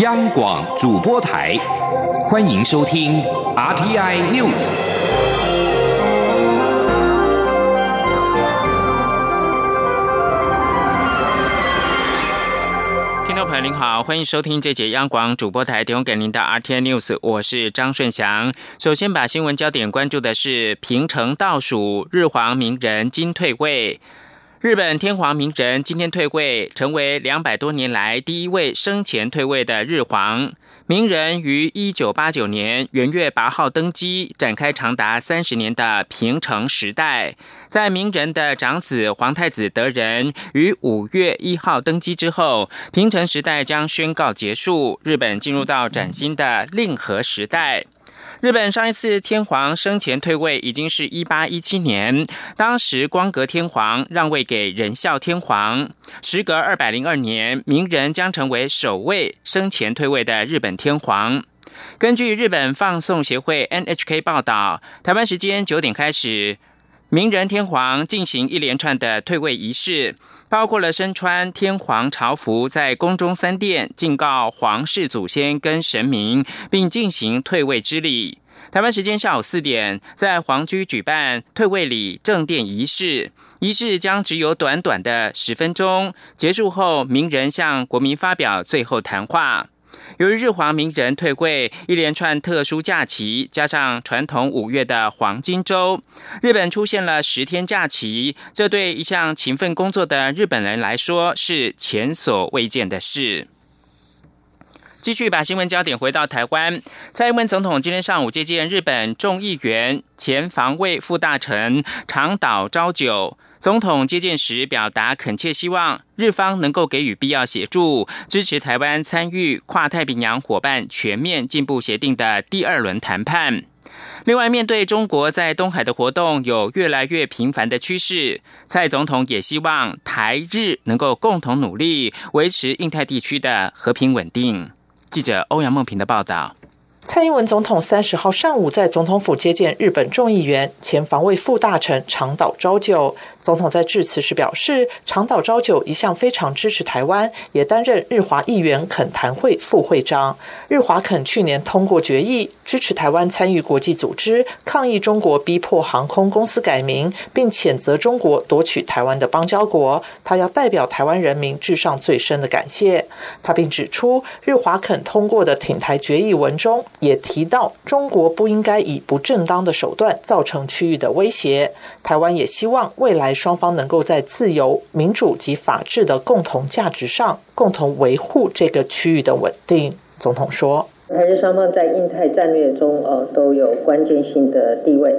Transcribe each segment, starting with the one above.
央广主播台，欢迎收听 RTI News。听众朋友您好，欢迎收听这节央广主播台提供给您的 RTI News，我是张顺祥。首先把新闻焦点关注的是平成倒数日皇名人金退位。日本天皇明仁今天退位，成为两百多年来第一位生前退位的日皇。明仁于一九八九年元月八号登基，展开长达三十年的平成时代。在明仁的长子皇太子德仁于五月一号登基之后，平成时代将宣告结束，日本进入到崭新的令和时代。日本上一次天皇生前退位已经是一八一七年，当时光格天皇让位给仁孝天皇。时隔二百零二年，明仁将成为首位生前退位的日本天皇。根据日本放送协会 NHK 报道，台湾时间九点开始。明仁天皇进行一连串的退位仪式，包括了身穿天皇朝服，在宫中三殿敬告皇室祖先跟神明，并进行退位之礼。台湾时间下午四点，在皇居举办退位礼正殿仪式，仪式将只有短短的十分钟。结束后，明仁向国民发表最后谈话。由于日皇名人退位，一连串特殊假期，加上传统五月的黄金周，日本出现了十天假期。这对一向勤奋工作的日本人来说是前所未见的事。继续把新闻焦点回到台湾，蔡英文总统今天上午接见日本众议员、前防卫副大臣长岛昭久。总统接见时表达恳切希望日方能够给予必要协助，支持台湾参与跨太平洋伙伴全面进步协定的第二轮谈判。另外，面对中国在东海的活动有越来越频繁的趋势，蔡总统也希望台日能够共同努力，维持印太地区的和平稳定。记者欧阳梦平的报道。蔡英文总统三十号上午在总统府接见日本众议员、前防卫副大臣长岛昭久。总统在致辞时表示，长岛昭久一向非常支持台湾，也担任日华议员恳谈会副会长。日华肯去年通过决议，支持台湾参与国际组织，抗议中国逼迫航空公司改名，并谴责中国夺取台湾的邦交国。他要代表台湾人民致上最深的感谢。他并指出，日华肯通过的挺台决议文中。也提到，中国不应该以不正当的手段造成区域的威胁。台湾也希望未来双方能够在自由、民主及法治的共同价值上，共同维护这个区域的稳定。总统说：“台日双方在印太战略中，呃，都有关键性的地位。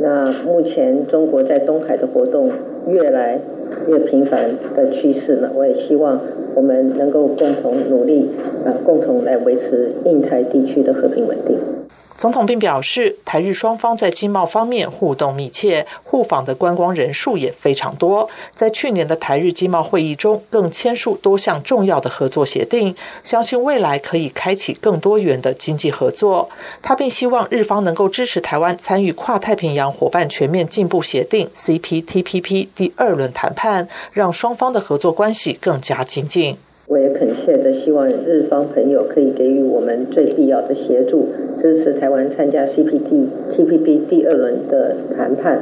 那目前中国在东海的活动越来越频繁的趋势呢，我也希望。”我们能够共同努力，呃，共同来维持印太地区的和平稳定。总统并表示，台日双方在经贸方面互动密切，互访的观光人数也非常多。在去年的台日经贸会议中，更签署多项重要的合作协定，相信未来可以开启更多元的经济合作。他并希望日方能够支持台湾参与跨太平洋伙伴全面进步协定 （CPTPP） 第二轮谈判，让双方的合作关系更加精进。恳切的希望日方朋友可以给予我们最必要的协助，支持台湾参加 CPTPP 第二轮的谈判。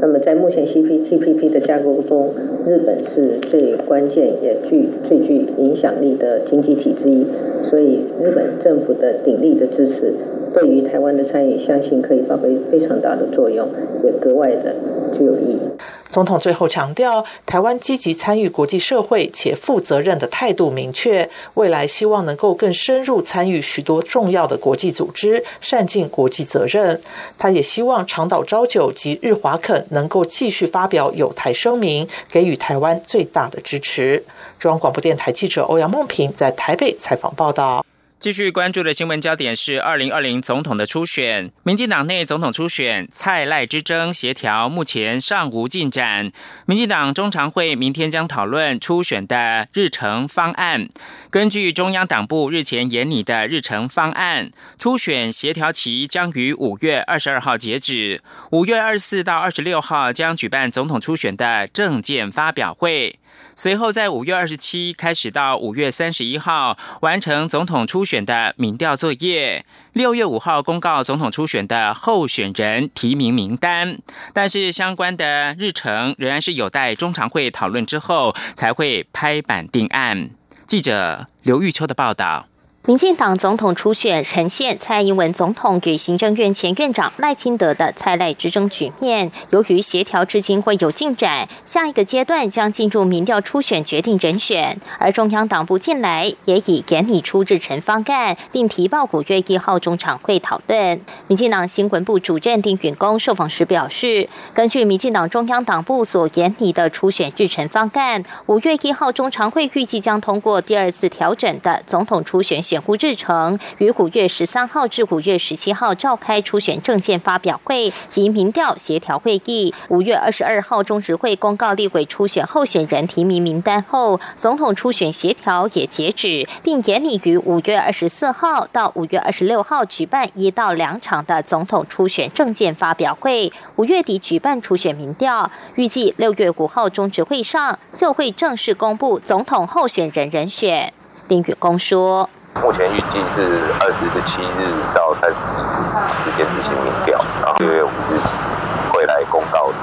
那么在目前 CPTPP 的架构中，日本是最关键也具最具影响力的经济体之一，所以日本政府的鼎力的支持，对于台湾的参与，相信可以发挥非常大的作用，也格外的具有意义。总统最后强调，台湾积极参与国际社会且负责任的态度明确，未来希望能够更深入参与许多重要的国际组织，善尽国际责任。他也希望长岛昭久及日华肯能够继续发表有台声明，给予台湾最大的支持。中央广播电台记者欧阳梦平在台北采访报道。继续关注的新闻焦点是二零二零总统的初选，民进党内总统初选蔡赖之争协调目前尚无进展。民进党中常会明天将讨论初选的日程方案。根据中央党部日前研拟的日程方案，初选协调期将于五月二十二号截止，五月二十四到二十六号将举办总统初选的政见发表会。随后在五月二十七开始到五月三十一号完成总统初选的民调作业，六月五号公告总统初选的候选人提名名单。但是相关的日程仍然是有待中常会讨论之后才会拍板定案。记者刘玉秋的报道。民进党总统初选呈现蔡英文总统与行政院前院长赖清德的蔡赖之争局面。由于协调至今会有进展，下一个阶段将进入民调初选决定人选。而中央党部近来也已研拟出日程方案，并提报五月一号中常会讨论。民进党新闻部主任丁允恭受访时表示，根据民进党中央党部所研拟的初选日程方案，五月一号中常会预计将通过第二次调整的总统初选选。胡志成于五月十三号至五月十七号召开初选证件发表会及民调协调会议。五月二十二号中执会公告立委初选候选人提名名单后，总统初选协调也截止，并严拟于五月二十四号到五月二十六号举办一到两场的总统初选证件发表会。五月底举办初选民调，预计六月五号中执会上就会正式公布总统候选人人选。丁宇公说。目前预计是二十七日到三十日之间进行民调，然后六月五日会来公告名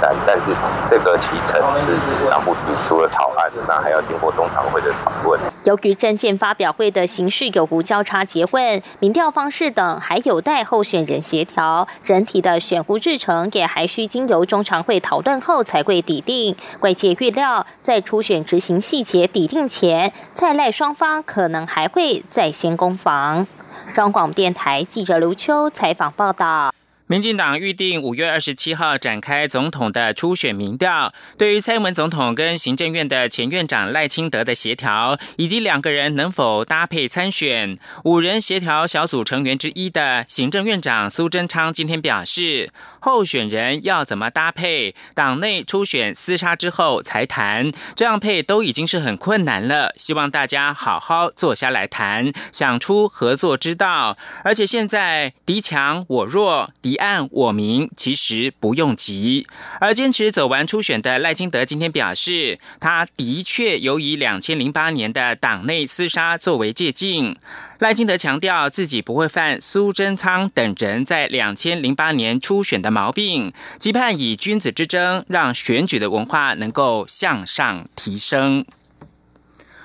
单，但是这个提成是党部提出了草案，那还要经过中常会的讨论。由于证件发表会的形式有无交叉结问、民调方式等，还有待候选人协调，整体的选呼日程也还需经由中常会讨论后才会抵定。外界预料，在初选执行细节抵定前，蔡赖双方可能还会再先攻防。中广电台记者刘秋采访报道。民进党预定五月二十七号展开总统的初选民调。对于蔡英文总统跟行政院的前院长赖清德的协调，以及两个人能否搭配参选，五人协调小组成员之一的行政院长苏贞昌今天表示，候选人要怎么搭配，党内初选厮杀之后才谈，这样配都已经是很困难了。希望大家好好坐下来谈，想出合作之道。而且现在敌强我弱，敌。案我明，其实不用急。而坚持走完初选的赖清德今天表示，他的确有以两千零八年的党内厮杀作为借鉴。赖清德强调自己不会犯苏贞昌等人在两千零八年初选的毛病，期盼以君子之争让选举的文化能够向上提升。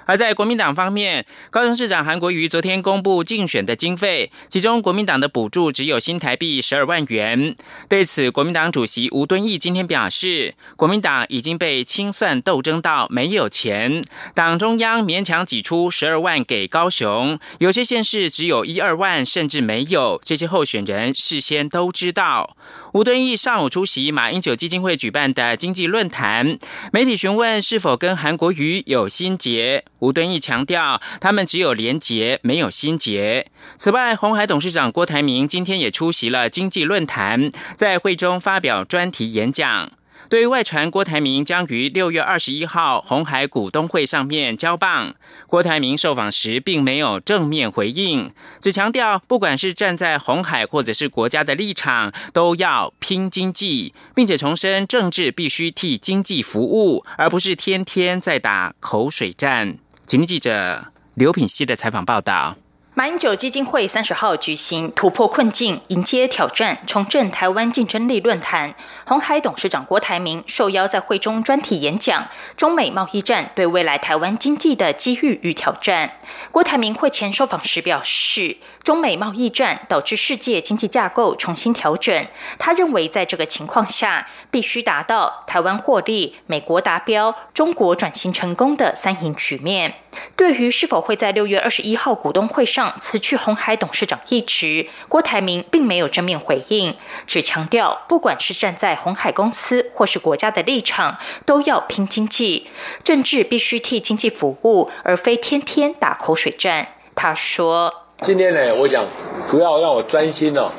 而在国民党方面，高雄市长韩国瑜昨天公布竞选的经费，其中国民党的补助只有新台币十二万元。对此，国民党主席吴敦义今天表示，国民党已经被清算斗争到没有钱，党中央勉强挤出十二万给高雄，有些县市只有一二万，甚至没有。这些候选人事先都知道。吴敦义上午出席马英九基金会举办的经济论坛，媒体询问是否跟韩国瑜有心结。吴敦义强调，他们只有廉洁，没有心结。此外，红海董事长郭台铭今天也出席了经济论坛，在会中发表专题演讲。对外传郭台铭将于六月二十一号红海股东会上面交棒，郭台铭受访时并没有正面回应，只强调不管是站在红海或者是国家的立场，都要拼经济，并且重申政治必须替经济服务，而不是天天在打口水战。请记者刘品希的采访报道。马英九基金会三十号举行突破困境、迎接挑战、重振台湾竞争力论坛，红海董事长郭台铭受邀在会中专题演讲，中美贸易战对未来台湾经济的机遇与挑战。郭台铭会前受访时表示。中美贸易战导致世界经济架构重新调整。他认为，在这个情况下，必须达到台湾获利、美国达标、中国转型成功的三赢局面。对于是否会在六月二十一号股东会上辞去红海董事长一职，郭台铭并没有正面回应，只强调，不管是站在红海公司或是国家的立场，都要拼经济，政治必须替经济服务，而非天天打口水战。他说。今天呢，我想主要让我专心哦，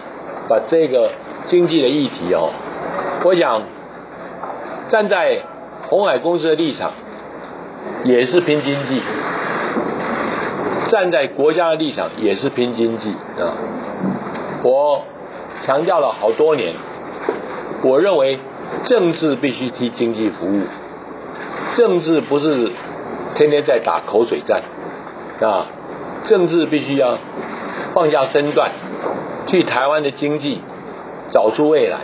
把这个经济的议题哦，我想站在红海公司的立场，也是拼经济；站在国家的立场，也是拼经济啊。我强调了好多年，我认为政治必须替经济服务，政治不是天天在打口水战啊，政治必须要放下身段，替台湾的经济找出未来。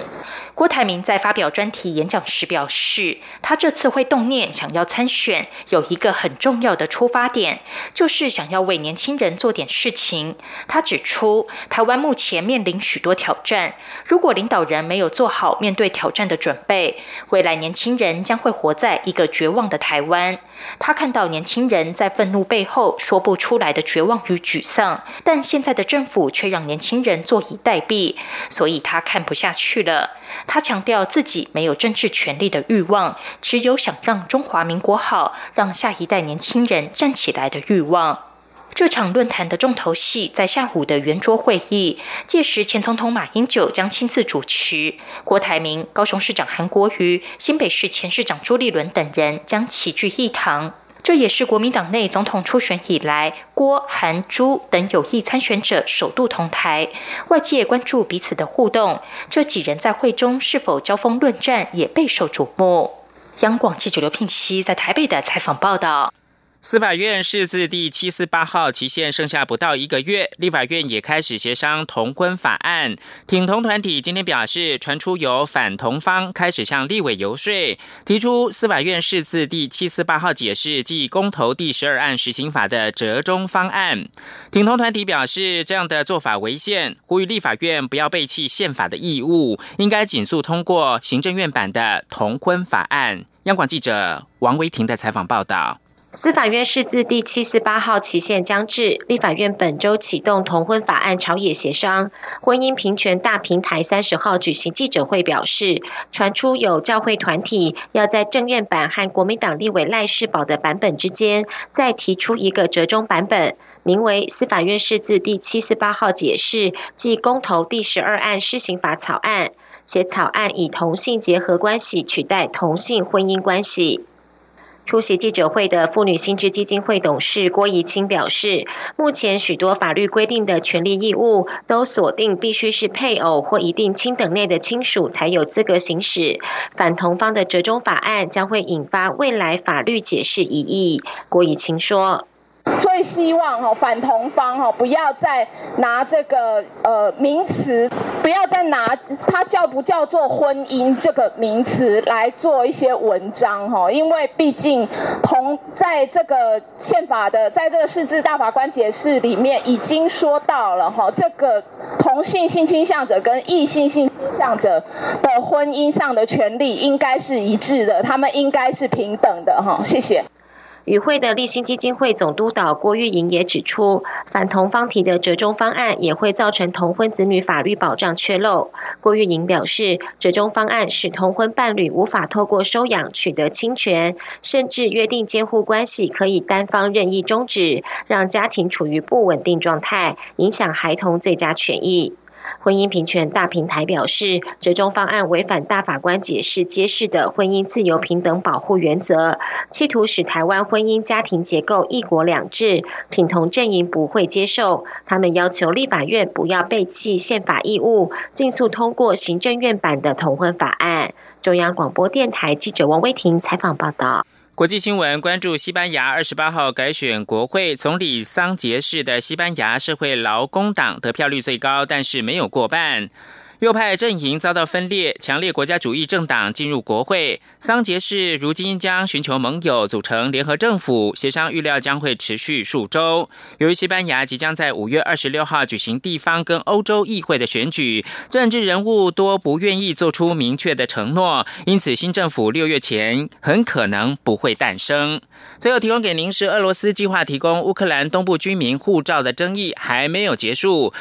郭台铭在发表专题演讲时表示，他这次会动念想要参选，有一个很重要的出发点，就是想要为年轻人做点事情。他指出，台湾目前面临许多挑战，如果领导人没有做好面对挑战的准备，未来年轻人将会活在一个绝望的台湾。他看到年轻人在愤怒背后说不出来的绝望与沮丧，但现在的政府却让年轻人坐以待毙，所以他看不下去了。他强调自己没有政治权力的欲望，只有想让中华民国好，让下一代年轻人站起来的欲望。这场论坛的重头戏在下午的圆桌会议，届时前总统马英九将亲自主持，郭台铭、高雄市长韩国瑜、新北市前市长朱立伦等人将齐聚一堂。这也是国民党内总统初选以来，郭、韩、朱等有意参选者首度同台，外界关注彼此的互动。这几人在会中是否交锋论战，也备受瞩目。央广记者刘聘熙在台北的采访报道。司法院释字第七四八号期限剩下不到一个月，立法院也开始协商同婚法案。挺同团体今天表示，传出有反同方开始向立委游说，提出司法院释字第七四八号解释即公投第十二案实行法的折中方案。挺同团体表示，这样的做法违宪，呼吁立法院不要背弃宪法的义务，应该紧速通过行政院版的同婚法案。央广记者王维婷的采访报道。司法院释字第七四八号期限将至，立法院本周启动同婚法案朝野协商。婚姻平权大平台三十号举行记者会表示，传出有教会团体要在政院版和国民党立委赖世宝的版本之间，再提出一个折中版本，名为司法院释字第七四八号解释即公投第十二案施行法草案，且草案以同性结合关系取代同性婚姻关系。出席记者会的妇女薪资基金会董事郭怡清表示，目前许多法律规定的权利义务都锁定必须是配偶或一定亲等内的亲属才有资格行使，反同方的折中法案将会引发未来法律解释疑义。郭怡清说。所以希望哈反同方哈不要再拿这个呃名词，不要再拿它叫不叫做婚姻这个名词来做一些文章哈，因为毕竟同在这个宪法的在这个释字大法官解释里面已经说到了哈，这个同性性倾向者跟异性性倾向者的婚姻上的权利应该是一致的，他们应该是平等的哈。谢谢。与会的立新基金会总督导郭玉莹也指出，反同方提的折中方案也会造成同婚子女法律保障缺漏。郭玉莹表示，折中方案使同婚伴侣无法透过收养取得侵权，甚至约定监护关系可以单方任意终止，让家庭处于不稳定状态，影响孩童最佳权益。婚姻平权大平台表示，折中方案违反大法官解释揭示的婚姻自由平等保护原则，企图使台湾婚姻家庭结构一国两制，挺同阵营不会接受。他们要求立法院不要背弃宪法义务，尽速通过行政院版的同婚法案。中央广播电台记者王威婷采访报道。国际新闻关注：西班牙二十八号改选国会总理桑杰士的西班牙社会劳工党得票率最高，但是没有过半。右派阵营遭到分裂，强烈国家主义政党进入国会。桑杰士如今将寻求盟友组成联合政府，协商预料将会持续数周。由于西班牙即将在五月二十六号举行地方跟欧洲议会的选举，政治人物多不愿意做出明确的承诺，因此新政府六月前很可能不会诞生。最后提供给您是俄罗斯计划提供乌克兰东部居民护照的争议还没有结束。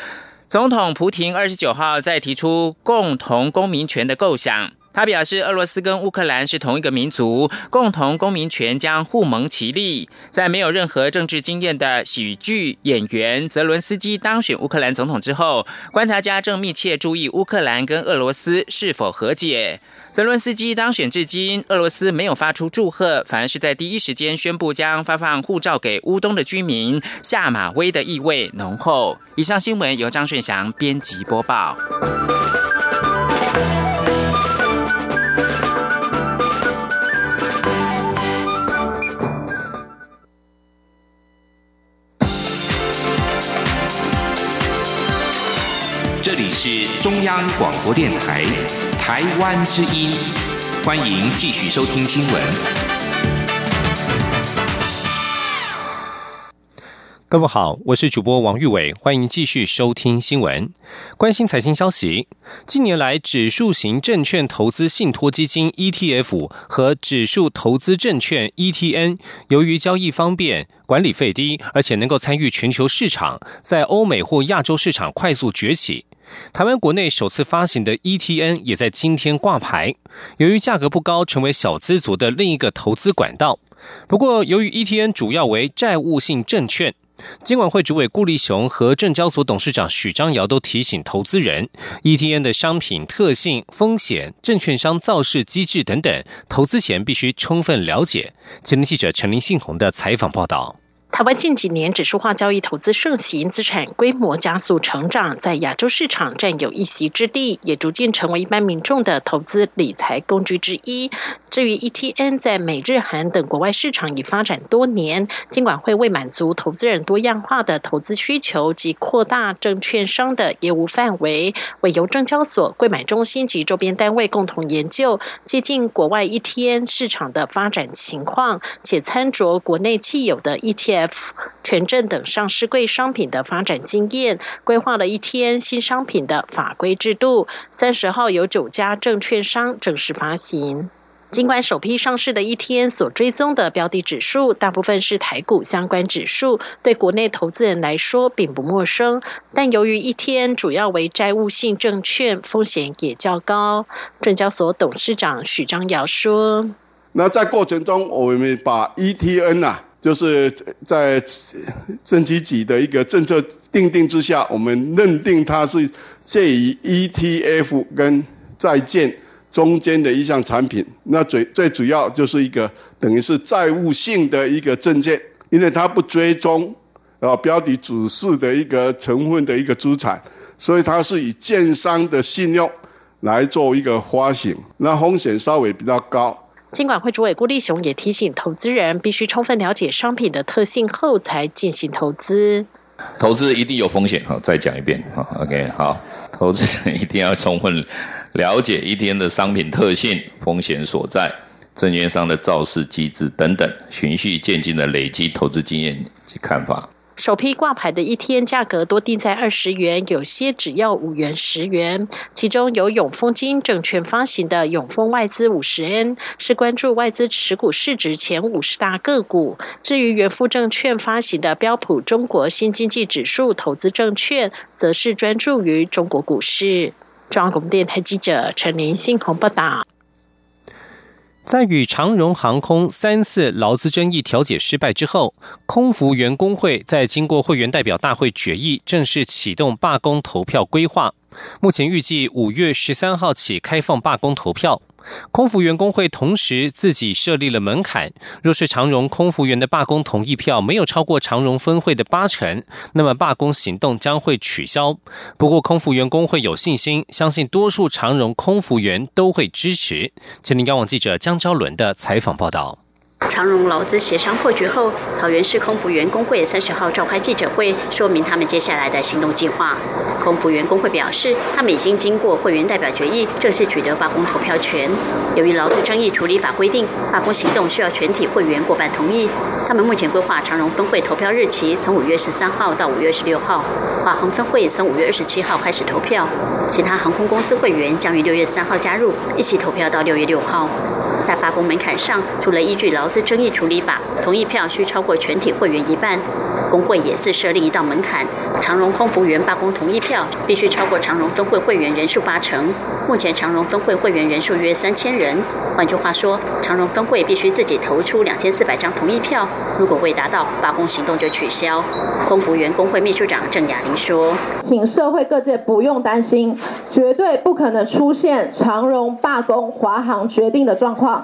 总统普廷二十九号再提出共同公民权的构想。他表示，俄罗斯跟乌克兰是同一个民族，共同公民权将互蒙其利。在没有任何政治经验的喜剧演员泽伦斯基当选乌克兰总统之后，观察家正密切注意乌克兰跟俄罗斯是否和解。泽伦斯基当选至今，俄罗斯没有发出祝贺，反而是在第一时间宣布将发放护照给乌东的居民，下马威的意味浓厚。以上新闻由张顺祥编辑播报。是中央广播电台台湾之音，欢迎继续收听新闻。各位好，我是主播王玉伟，欢迎继续收听新闻，关心财经消息。近年来，指数型证券投资信托基金 ETF 和指数投资证券 ETN，由于交易方便、管理费低，而且能够参与全球市场，在欧美或亚洲市场快速崛起。台湾国内首次发行的 ETN 也在今天挂牌，由于价格不高，成为小资族的另一个投资管道。不过，由于 ETN 主要为债务性证券。金管会主委顾立雄和证交所董事长许章尧都提醒投资人，ETN 的商品特性、风险、证券商造势机制等等，投资前必须充分了解。前天记者陈林信宏的采访报道。台湾近几年指数化交易投资盛行，资产规模加速成长，在亚洲市场占有一席之地，也逐渐成为一般民众的投资理财工具之一。至于 ETN，在美日韩等国外市场已发展多年，尽管会为满足投资人多样化的投资需求及扩大证券商的业务范围，为由证交所、柜买中心及周边单位共同研究，接近国外 ETN 市场的发展情况，且参酌国内既有的 ET。权证等上市柜商品的发展经验，规划了一天新商品的法规制度。三十号有九家证券商正式发行。尽管首批上市的一天所追踪的标的指数大部分是台股相关指数，对国内投资人来说并不陌生，但由于一天主要为债务性证券，风险也较高。证交所董事长许章尧说：“那在过程中，我们把 ETN 啊。”就是在政企局的一个政策定定之下，我们认定它是介于 ETF 跟债券中间的一项产品。那最最主要就是一个等于是债务性的一个证券，因为它不追踪啊标的指数的一个成分的一个资产，所以它是以建商的信用来做一个发行，那风险稍微比较高。金管会主委郭立雄也提醒投资人，必须充分了解商品的特性后才进行投资。投资一定有风险，好，再讲一遍，好，OK，好，投资人一定要充分了解一天的商品特性、风险所在、证券商的造势机制等等，循序渐进的累积投资经验及看法。首批挂牌的一天价格多定在二十元，有些只要五元、十元。其中有永丰金证券发行的永丰外资五十 N，是关注外资持股市值前五十大个股。至于元富证券发行的标普中国新经济指数投资证券，则是专注于中国股市。中央广播电台记者陈林信鸿报道。在与长荣航空三次劳资争议调解失败之后，空服员工会在经过会员代表大会决议，正式启动罢工投票规划。目前预计五月十三号起开放罢工投票。空服员工会同时自己设立了门槛，若是长荣空服员的罢工同意票没有超过长荣分会的八成，那么罢工行动将会取消。不过，空服员工会有信心，相信多数长荣空服员都会支持。请您央网记者江昭伦的采访报道。长荣劳资协商破局后，桃园市空服员工会三十号召开记者会，说明他们接下来的行动计划。空服员工会表示，他们已经经过会员代表决议，正式取得罢工投票权。由于劳资争议处理法规定，罢工行动需要全体会员过半同意。他们目前规划长荣分会投票日期从五月十三号到五月十六号，华航分会从五月二十七号开始投票，其他航空公司会员将于六月三号加入，一起投票到六月六号。在罢工门槛上，除了依据劳资争议处理法，同意票需超过全体会员一半，工会也自设立一道门槛，长荣空服员罢工同意票必须超过长荣分会会员人数八成。目前长荣分会会员人数约三千人，换句话说，长荣分会必须自己投出两千四百张同意票，如果未达到，罢工行动就取消。空服员工会秘书长郑雅玲说：“请社会各界不用担心，绝对不可能出现长荣罢工华航决定的状况。”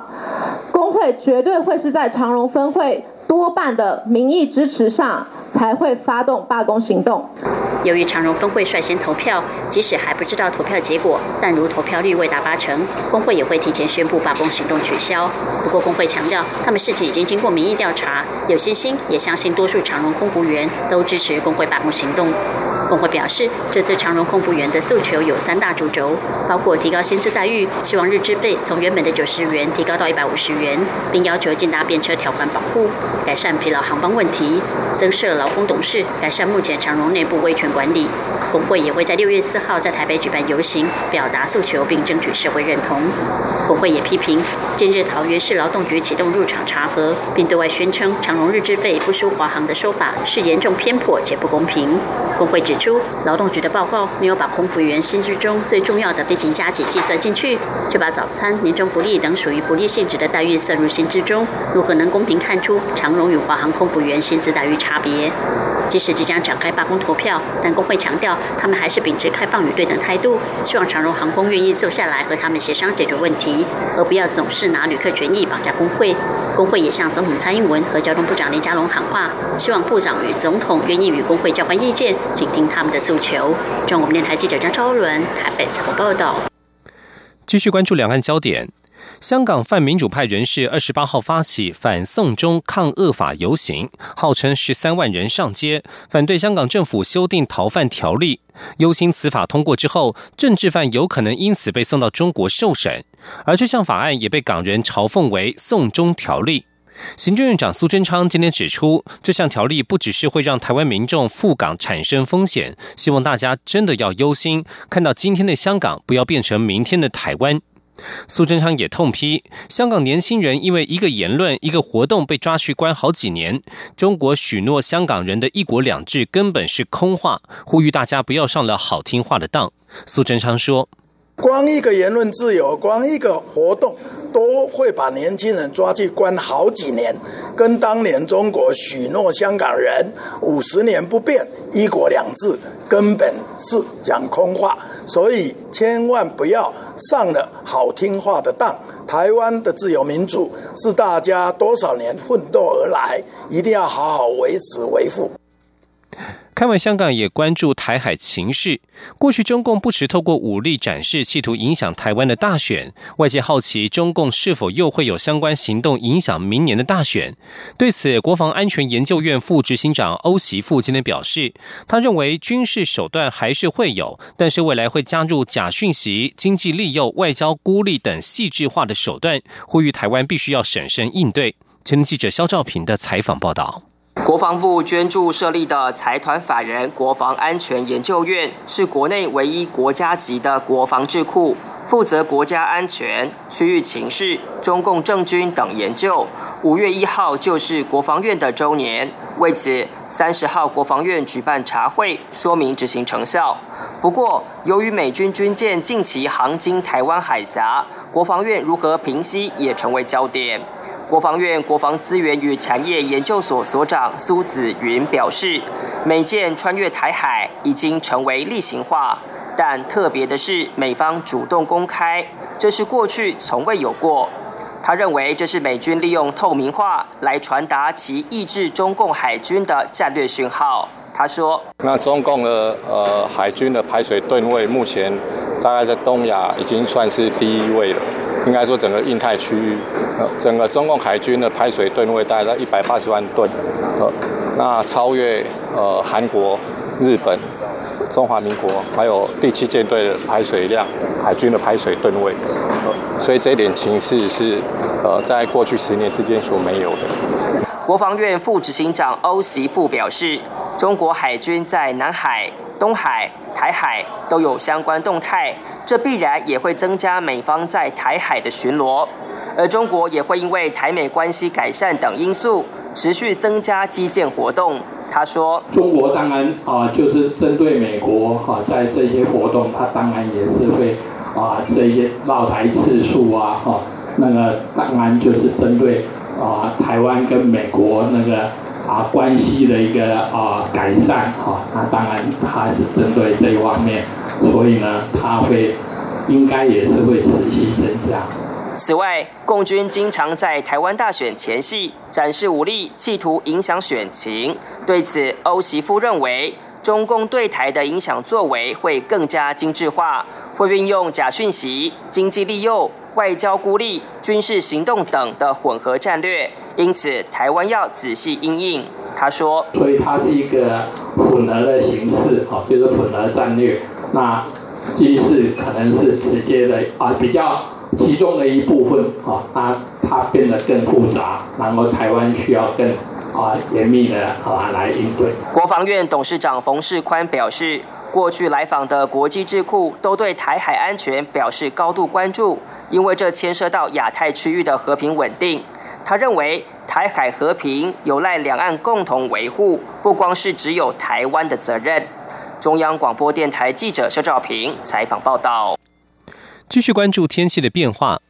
工会绝对会是在长荣分会多半的民意支持上，才会发动罢工行动。由于长荣分会率先投票，即使还不知道投票结果，但如投票率未达八成，工会也会提前宣布罢工行动取消。不过，工会强调，他们事情已经经过民意调查，有信心，也相信多数长荣空服员都支持工会罢工行动。工会表示，这次长荣空服员的诉求有三大主轴，包括提高薪资待遇，希望日资费从原本的九十元提高到一百五十元，并要求进搭便车条款保护，改善疲劳航班问题，增设劳工董事，改善目前长荣内部威权管理。工会也会在六月四号在台北举办游行，表达诉求并争取社会认同。工会也批评近日桃园市劳动局启动入场查核，并对外宣称长荣日资费不输华航的说法是严重偏颇且不公平。工会指出，劳动局的报告没有把空服员薪资中最重要的飞行加急计算进去，就把早餐、年终福利等属于福利性质的待遇算入薪资中，如何能公平看出长荣与华航空服员薪资待遇差别？即使即将展开罢工投票，但工会强调，他们还是秉持开放与对等态度，希望长荣航空愿意坐下来和他们协商解决问题，而不要总是拿旅客权益绑架工会。工会也向总统蔡英文和交通部长林佳龙喊话，希望部长与总统愿意与工会交换意见，倾听他们的诉求。中国电台记者张超伦台北采访报道。继续关注两岸焦点。香港泛民主派人士二十八号发起反送中抗恶法游行，号称十三万人上街，反对香港政府修订逃犯条例。忧心此法通过之后，政治犯有可能因此被送到中国受审。而这项法案也被港人嘲讽为“送中条例”。行政院长苏贞昌今天指出，这项条例不只是会让台湾民众赴港产生风险，希望大家真的要忧心，看到今天的香港，不要变成明天的台湾。苏贞昌也痛批香港年轻人因为一个言论、一个活动被抓去关好几年。中国许诺香港人的一国两制根本是空话，呼吁大家不要上了好听话的当。苏贞昌说。光一个言论自由，光一个活动，都会把年轻人抓去关好几年，跟当年中国许诺香港人五十年不变一国两制，根本是讲空话。所以千万不要上了好听话的当。台湾的自由民主是大家多少年奋斗而来，一定要好好维持维护。看完香港，也关注台海情势。过去中共不时透过武力展示，企图影响台湾的大选。外界好奇，中共是否又会有相关行动影响明年的大选？对此，国防安全研究院副执行长欧习富今天表示，他认为军事手段还是会有，但是未来会加入假讯息、经济利诱、外交孤立等细致化的手段，呼吁台湾必须要审慎应对。前记者肖兆平的采访报道。国防部捐助设立的财团法人国防安全研究院，是国内唯一国家级的国防智库，负责国家安全、区域情势、中共政军等研究。五月一号就是国防院的周年，为此三十号国防院举办茶会，说明执行成效。不过，由于美军军舰近期航经台湾海峡，国防院如何平息也成为焦点。国防院国防资源与产业研究所所长苏子云表示，美舰穿越台海已经成为例行化，但特别的是美方主动公开，这是过去从未有过。他认为这是美军利用透明化来传达其抑制中共海军的战略讯号。他说：“那中共的呃海军的排水吨位目前大概在东亚已经算是第一位了。”应该说，整个印太区域，呃，整个中共海军的排水吨位大概在一百八十万吨，呃，那超越呃韩国、日本、中华民国，还有第七舰队的排水量，海军的排水吨位，呃，所以这一点情势是呃在过去十年之间所没有的。国防院副执行长欧习富表示，中国海军在南海、东海、台海都有相关动态。这必然也会增加美方在台海的巡逻，而中国也会因为台美关系改善等因素，持续增加基建活动。他说：“中国当然啊，就是针对美国哈，在这些活动，他当然也是会啊，这些绕台次数啊哈，那个当然就是针对啊台湾跟美国那个啊关系的一个啊改善哈，那当然他是针对这一方面。”所以呢，它会应该也是会持续增加。此外，共军经常在台湾大选前夕展示武力，企图影响选情。对此，欧媳夫认为，中共对台的影响作为会更加精致化，会运用假讯息、经济利诱、外交孤立、军事行动等的混合战略。因此，台湾要仔细应应。他说：“所以它是一个混合的形式，好，就是混合战略。那军事可能是直接的啊，比较其中的一部分，啊，它它变得更复杂，然后台湾需要更啊严密的啊来应对。”国防院董事长冯世宽表示。过去来访的国际智库都对台海安全表示高度关注，因为这牵涉到亚太区域的和平稳定。他认为，台海和平有赖两岸共同维护，不光是只有台湾的责任。中央广播电台记者肖兆平采访报道。继续关注天气的变化，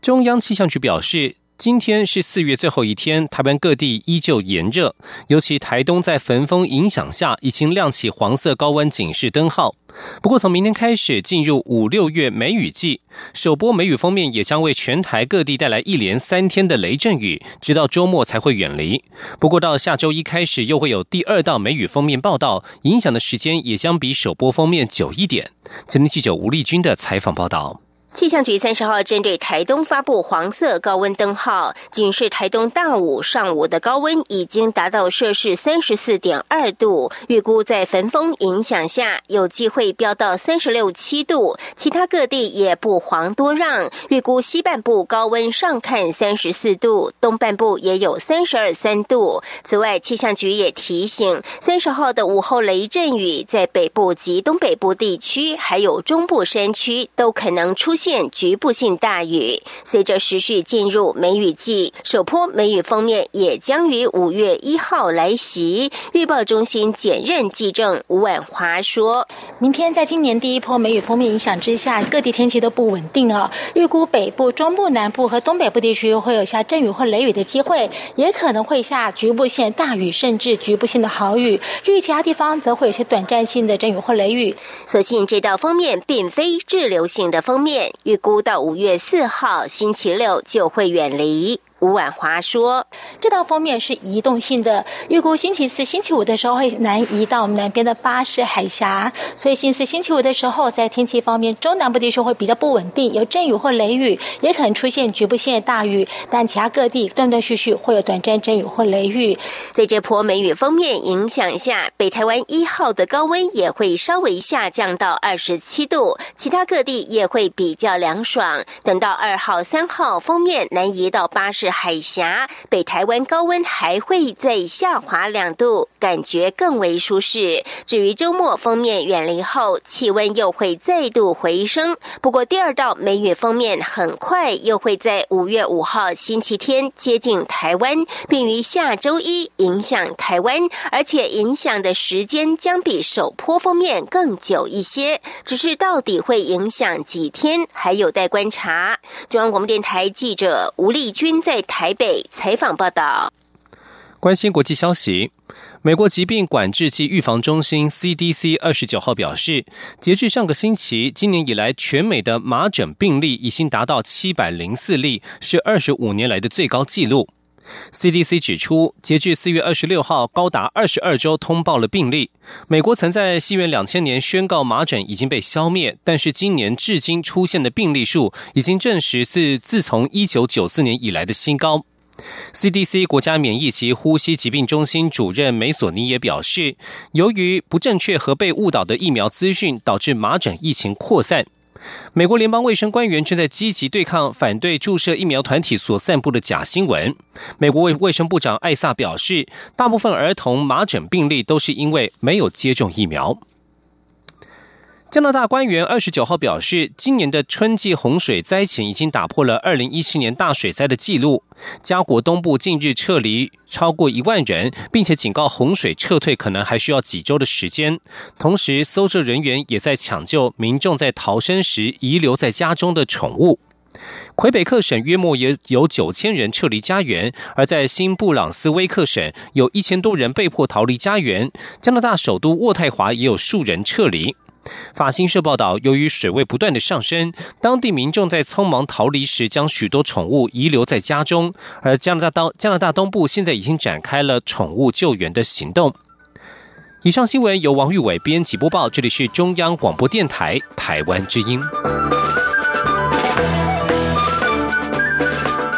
中央气象局表示。今天是四月最后一天，台湾各地依旧炎热，尤其台东在焚风影响下，已经亮起黄色高温警示灯号。不过，从明天开始进入五六月梅雨季，首波梅雨封面也将为全台各地带来一连三天的雷阵雨，直到周末才会远离。不过，到下周一开始又会有第二道梅雨封面报道，影响的时间也将比首波封面久一点。今天记者吴丽君的采访报道。气象局三十号针对台东发布黄色高温灯号，警示台东大午上午的高温已经达到摄氏三十四点二度，预估在焚风影响下有机会飙到三十六七度。其他各地也不遑多让，预估西半部高温上看三十四度，东半部也有三十二三度。此外，气象局也提醒，三十号的午后雷阵雨在北部及东北部地区，还有中部山区都可能出现现。局部性大雨，随着持续进入梅雨季，首波梅雨封面也将于五月一号来袭。预报中心简任记证吴婉华说：“明天在今年第一波梅雨封面影响之下，各地天气都不稳定啊。预估北部、中部、南部和东北部地区会有下阵雨或雷雨的机会，也可能会下局部性大雨，甚至局部性的豪雨。至于其他地方，则会有些短暂性的阵雨或雷雨。所幸这道封面并非滞留性的封面。”预估到五月四号星期六就会远离。吴婉华说：“这道封面是移动性的，预估星期四、星期五的时候会南移到我们南边的巴士海峡，所以星期四、星期五的时候，在天气方面，中南部地区会比较不稳定，有阵雨或雷雨，也可能出现局部性的大雨，但其他各地断断续续会有短暂阵雨或雷雨。在这波梅雨封面影响下，北台湾一号的高温也会稍微下降到二十七度，其他各地也会比较凉爽。等到二号、三号封面南移到巴士。”海峡北台湾高温还会再下滑两度，感觉更为舒适。至于周末封面远离后，气温又会再度回升。不过，第二道梅雨封面很快又会在五月五号星期天接近台湾，并于下周一影响台湾，而且影响的时间将比首波封面更久一些。只是到底会影响几天，还有待观察。中央广播电台记者吴丽君在。台北采访报道。关心国际消息，美国疾病管制及预防中心 CDC 二十九号表示，截至上个星期，今年以来全美的麻疹病例已经达到七百零四例，是二十五年来的最高纪录。CDC 指出，截至四月二十六号，高达二十二周通报了病例。美国曾在西元两千年宣告麻疹已经被消灭，但是今年至今出现的病例数已经证实自自从一九九四年以来的新高。CDC 国家免疫及呼吸疾病中心主任梅索尼也表示，由于不正确和被误导的疫苗资讯，导致麻疹疫情扩散。美国联邦卫生官员正在积极对抗反对注射疫苗团体所散布的假新闻。美国卫卫生部长艾萨表示，大部分儿童麻疹病例都是因为没有接种疫苗。加拿大官员二十九号表示，今年的春季洪水灾情已经打破了二零一七年大水灾的记录。加国东部近日撤离超过一万人，并且警告洪水撤退可能还需要几周的时间。同时，搜救人员也在抢救民众在逃生时遗留在家中的宠物。魁北克省约莫也有九千人撤离家园，而在新布朗斯威克省，有一千多人被迫逃离家园。加拿大首都渥太华也有数人撤离。法新社报道，由于水位不断的上升，当地民众在匆忙逃离时，将许多宠物遗留在家中。而加拿大东加拿大东部现在已经展开了宠物救援的行动。以上新闻由王玉伟编辑播报，这里是中央广播电台台湾之音。